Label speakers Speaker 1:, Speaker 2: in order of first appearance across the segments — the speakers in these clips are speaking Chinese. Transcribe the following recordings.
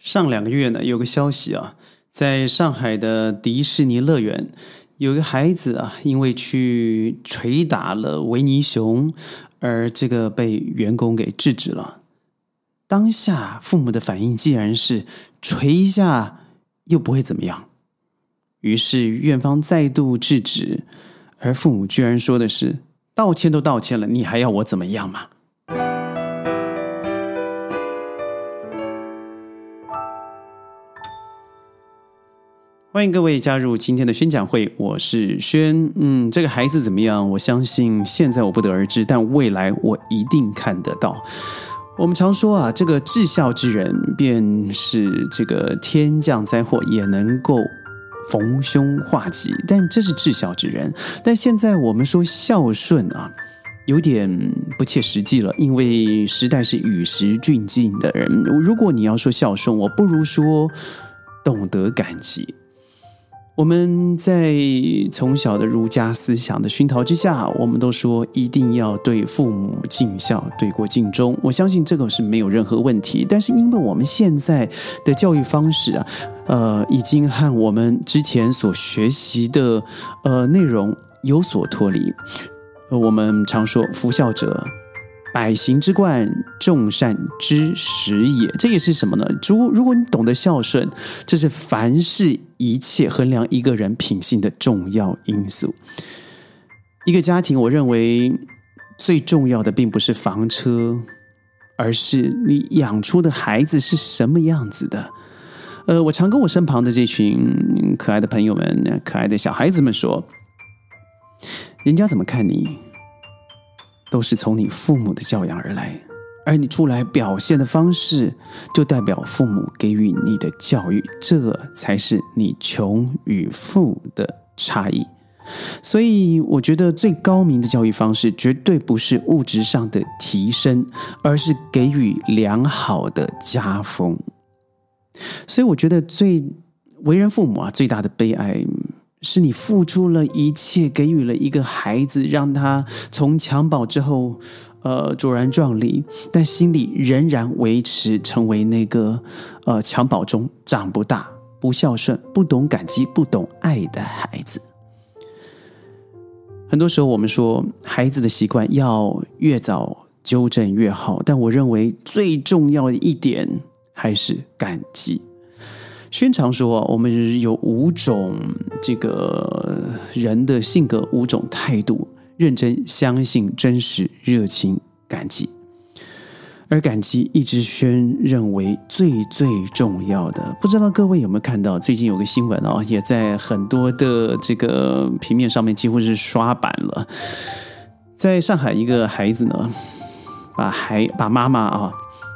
Speaker 1: 上两个月呢，有个消息啊，在上海的迪士尼乐园，有个孩子啊，因为去捶打了维尼熊，而这个被员工给制止了。当下父母的反应既然是捶一下又不会怎么样，于是院方再度制止，而父母居然说的是道歉都道歉了，你还要我怎么样嘛？欢迎各位加入今天的宣讲会，我是轩。嗯，这个孩子怎么样？我相信现在我不得而知，但未来我一定看得到。我们常说啊，这个至孝之人，便是这个天降灾祸也能够逢凶化吉，但这是至孝之人。但现在我们说孝顺啊，有点不切实际了，因为时代是与时俱进的人。如果你要说孝顺，我不如说懂得感激。我们在从小的儒家思想的熏陶之下，我们都说一定要对父母尽孝，对国尽忠。我相信这个是没有任何问题。但是因为我们现在的教育方式啊，呃，已经和我们之前所学习的呃内容有所脱离。我们常说“夫孝者”。百行之冠，众善之始也。这也是什么呢？如如果你懂得孝顺，这是凡事一切衡量一个人品性的重要因素。一个家庭，我认为最重要的并不是房车，而是你养出的孩子是什么样子的。呃，我常跟我身旁的这群可爱的朋友们、可爱的小孩子们说，人家怎么看你？都是从你父母的教养而来，而你出来表现的方式，就代表父母给予你的教育，这才是你穷与富的差异。所以，我觉得最高明的教育方式，绝对不是物质上的提升，而是给予良好的家风。所以，我觉得最为人父母啊，最大的悲哀。是你付出了一切，给予了一个孩子，让他从襁褓之后，呃，卓然壮丽，但心里仍然维持成为那个呃襁褓中长不大、不孝顺、不懂感激、不懂爱的孩子。很多时候，我们说孩子的习惯要越早纠正越好，但我认为最重要的一点还是感激。宣常说，我们有五种这个人的性格，五种态度：认真、相信、真实、热情、感激。而感激，一直宣认为最最重要的。不知道各位有没有看到，最近有个新闻哦，也在很多的这个平面上面几乎是刷版了。在上海，一个孩子呢，把孩把妈妈啊。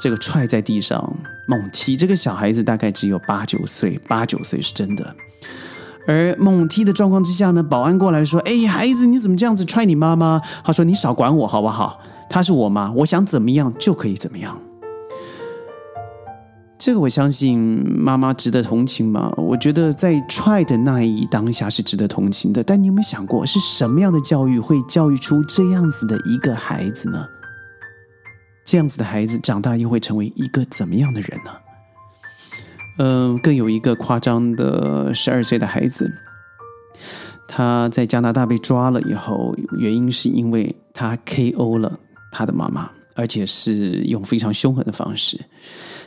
Speaker 1: 这个踹在地上猛踢，这个小孩子大概只有八九岁，八九岁是真的。而猛踢的状况之下呢，保安过来说：“哎，孩子，你怎么这样子踹你妈妈？”他说：“你少管我好不好？她是我妈，我想怎么样就可以怎么样。”这个我相信妈妈值得同情吗？我觉得在踹的那一当下是值得同情的。但你有没有想过，是什么样的教育会教育出这样子的一个孩子呢？这样子的孩子长大又会成为一个怎么样的人呢？嗯，更有一个夸张的十二岁的孩子，他在加拿大被抓了以后，原因是因为他 K.O. 了他的妈妈，而且是用非常凶狠的方式。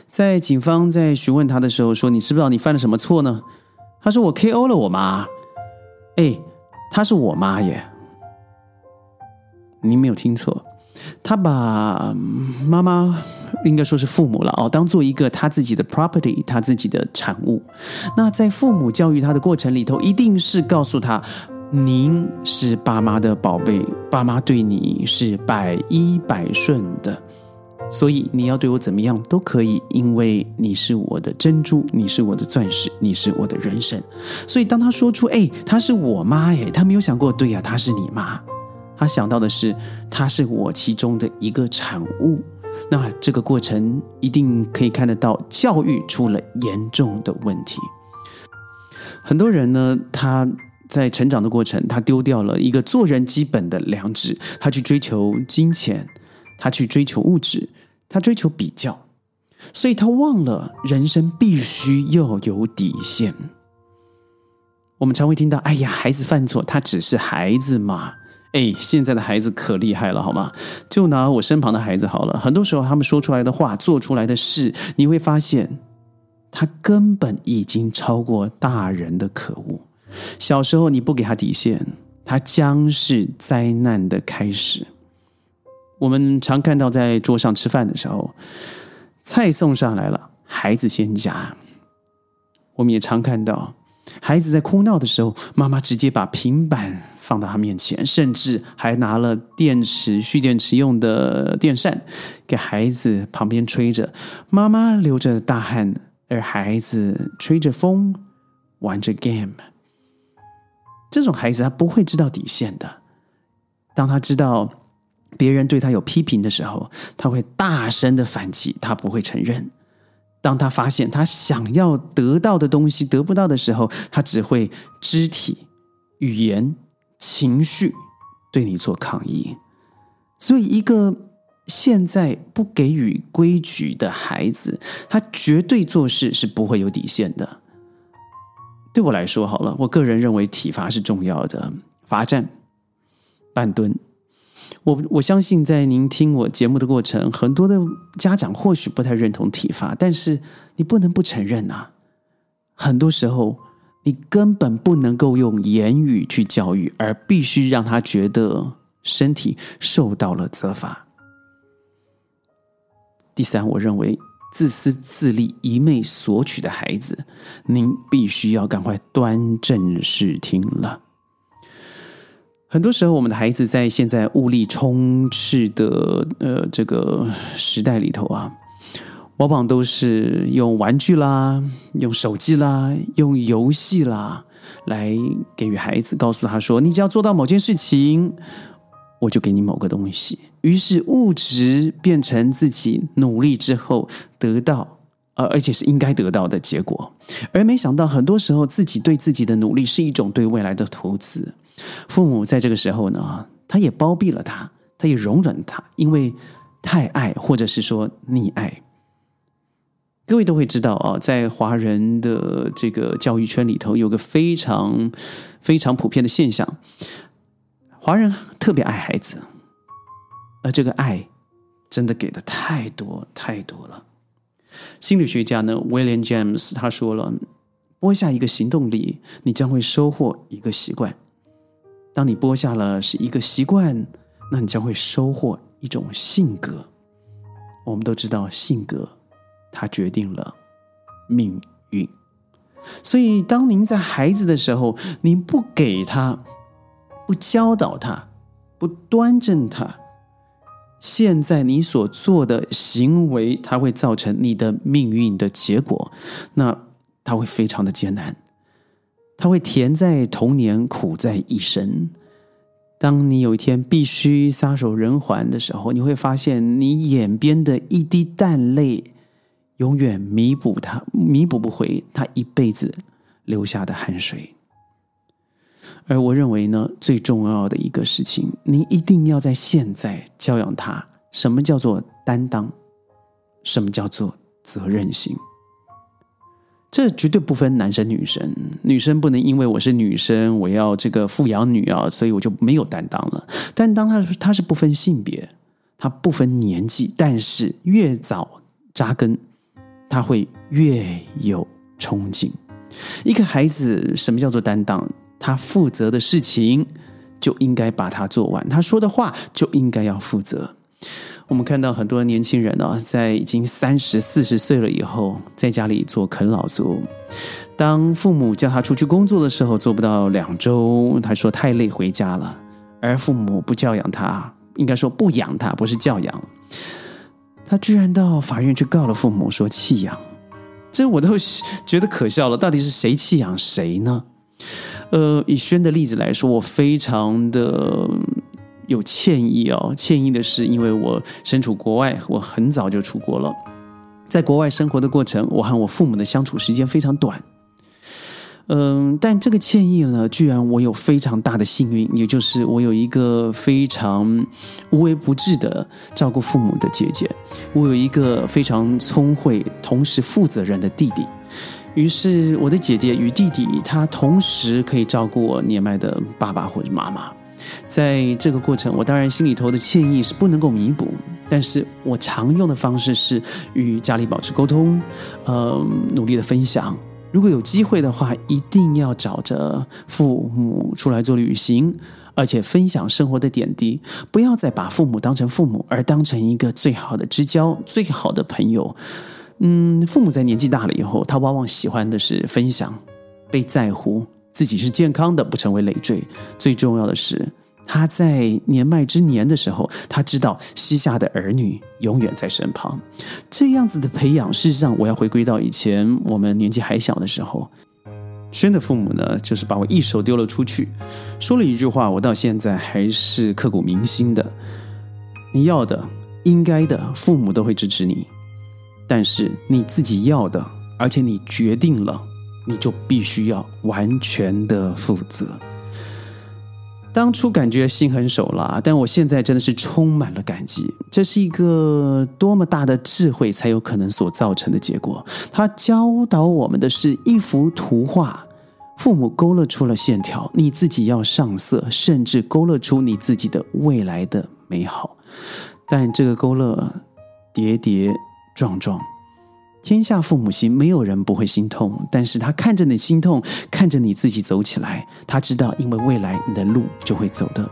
Speaker 1: 在警方在询问他的时候说：“你知不知道你犯了什么错呢？”他说：“我 K.O. 了我妈。”哎，她是我妈耶！您没有听错。他把妈妈应该说是父母了哦，当做一个他自己的 property，他自己的产物。那在父母教育他的过程里头，一定是告诉他：“您是爸妈的宝贝，爸妈对你是百依百顺的，所以你要对我怎么样都可以，因为你是我的珍珠，你是我的钻石，你是我的人生。”所以当他说出：“哎，她是我妈。”哎，他没有想过，对呀，她是你妈。他想到的是，他是我其中的一个产物。那这个过程一定可以看得到，教育出了严重的问题。很多人呢，他在成长的过程，他丢掉了一个做人基本的良知，他去追求金钱，他去追求物质，他追求比较。所以他忘了人生必须要有底线。我们常会听到：“哎呀，孩子犯错，他只是孩子嘛。”哎，现在的孩子可厉害了，好吗？就拿我身旁的孩子好了，很多时候他们说出来的话、做出来的事，你会发现，他根本已经超过大人的可恶。小时候你不给他底线，他将是灾难的开始。我们常看到在桌上吃饭的时候，菜送上来了，孩子先夹。我们也常看到。孩子在哭闹的时候，妈妈直接把平板放到他面前，甚至还拿了电池蓄电池用的电扇给孩子旁边吹着。妈妈流着大汗，而孩子吹着风玩着 game。这种孩子他不会知道底线的。当他知道别人对他有批评的时候，他会大声的反击，他不会承认。当他发现他想要得到的东西得不到的时候，他只会肢体、语言、情绪对你做抗议。所以，一个现在不给予规矩的孩子，他绝对做事是不会有底线的。对我来说，好了，我个人认为体罚是重要的，罚站、半蹲。我我相信，在您听我节目的过程，很多的家长或许不太认同体罚，但是你不能不承认呐。很多时候，你根本不能够用言语去教育，而必须让他觉得身体受到了责罚。第三，我认为自私自利、一昧索取的孩子，您必须要赶快端正视听了。很多时候，我们的孩子在现在物力充斥的呃这个时代里头啊，往往都是用玩具啦、用手机啦、用游戏啦来给予孩子，告诉他说：“你只要做到某件事情，我就给你某个东西。”于是物质变成自己努力之后得到，而而且是应该得到的结果，而没想到很多时候自己对自己的努力是一种对未来的投资。父母在这个时候呢，他也包庇了他，他也容忍他，因为太爱，或者是说溺爱。各位都会知道啊，在华人的这个教育圈里头，有个非常非常普遍的现象：华人特别爱孩子，而这个爱真的给的太多太多了。心理学家呢，William James 他说了：播下一个行动力，你将会收获一个习惯。当你播下了是一个习惯，那你将会收获一种性格。我们都知道，性格它决定了命运。所以，当您在孩子的时候，您不给他、不教导他、不端正他，现在你所做的行为，它会造成你的命运的结果。那他会非常的艰难。他会甜在童年，苦在一生。当你有一天必须撒手人寰的时候，你会发现，你眼边的一滴淡泪，永远弥补他，弥补不回他一辈子流下的汗水。而我认为呢，最重要的一个事情，您一定要在现在教养他。什么叫做担当？什么叫做责任心？这绝对不分男生女生，女生不能因为我是女生，我要这个富养女啊，所以我就没有担当了。担当它它是不分性别，它不分年纪，但是越早扎根，他会越有冲劲。一个孩子，什么叫做担当？他负责的事情就应该把它做完，他说的话就应该要负责。我们看到很多年轻人呢，在已经三十四十岁了以后，在家里做啃老族。当父母叫他出去工作的时候，做不到两周，他说太累回家了。而父母不教养他，应该说不养他，不是教养。他居然到法院去告了父母，说弃养。这我都觉得可笑了。到底是谁弃养谁呢？呃，以轩的例子来说，我非常的。有歉意哦，歉意的是，因为我身处国外，我很早就出国了，在国外生活的过程，我和我父母的相处时间非常短。嗯，但这个歉意呢，居然我有非常大的幸运，也就是我有一个非常无微不至的照顾父母的姐姐，我有一个非常聪慧同时负责任的弟弟。于是，我的姐姐与弟弟，他同时可以照顾我年迈的爸爸或者妈妈。在这个过程，我当然心里头的歉意是不能够弥补，但是我常用的方式是与家里保持沟通，呃，努力的分享。如果有机会的话，一定要找着父母出来做旅行，而且分享生活的点滴，不要再把父母当成父母，而当成一个最好的知交、最好的朋友。嗯，父母在年纪大了以后，他往往喜欢的是分享、被在乎，自己是健康的，不成为累赘。最重要的是，他在年迈之年的时候，他知道膝下的儿女永远在身旁。这样子的培养，事实上，我要回归到以前我们年纪还小的时候，轩的父母呢，就是把我一手丢了出去，说了一句话，我到现在还是刻骨铭心的：你要的、应该的，父母都会支持你。但是你自己要的，而且你决定了，你就必须要完全的负责。当初感觉心狠手辣，但我现在真的是充满了感激。这是一个多么大的智慧才有可能所造成的结果。他教导我们的是一幅图画，父母勾勒出了线条，你自己要上色，甚至勾勒出你自己的未来的美好。但这个勾勒跌跌撞撞，天下父母心，没有人不会心痛。但是他看着你心痛，看着你自己走起来，他知道，因为未来你的路就会走得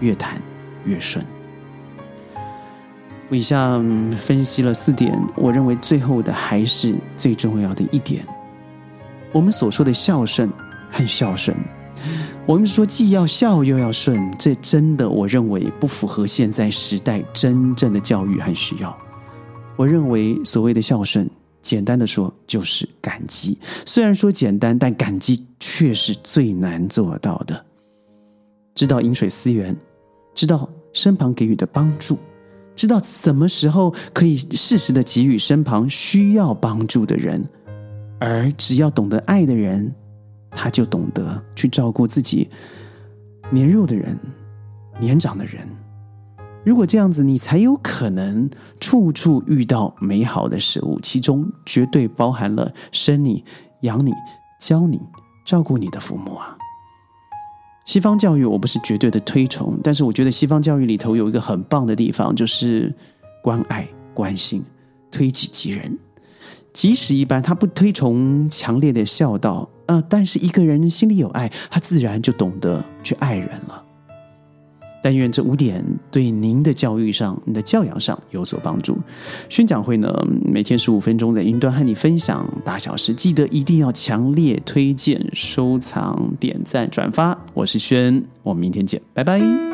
Speaker 1: 越坦越顺。我以下分析了四点，我认为最后的还是最重要的一点。我们所说的孝顺和孝顺，我们说既要孝又要顺，这真的我认为不符合现在时代真正的教育和需要。我认为所谓的孝顺，简单的说就是感激。虽然说简单，但感激却是最难做到的。知道饮水思源，知道身旁给予的帮助，知道什么时候可以适时的给予身旁需要帮助的人。而只要懂得爱的人，他就懂得去照顾自己年幼的人、年长的人。如果这样子，你才有可能处处遇到美好的事物，其中绝对包含了生你、养你、教你、照顾你的父母啊。西方教育我不是绝对的推崇，但是我觉得西方教育里头有一个很棒的地方，就是关爱、关心、推己及人。即使一般他不推崇强烈的孝道，呃，但是一个人心里有爱，他自然就懂得去爱人了。但愿这五点对您的教育上、你的教养上有所帮助。宣讲会呢，每天十五分钟在云端和你分享大小事，记得一定要强烈推荐、收藏、点赞、转发。我是轩，我们明天见，拜拜。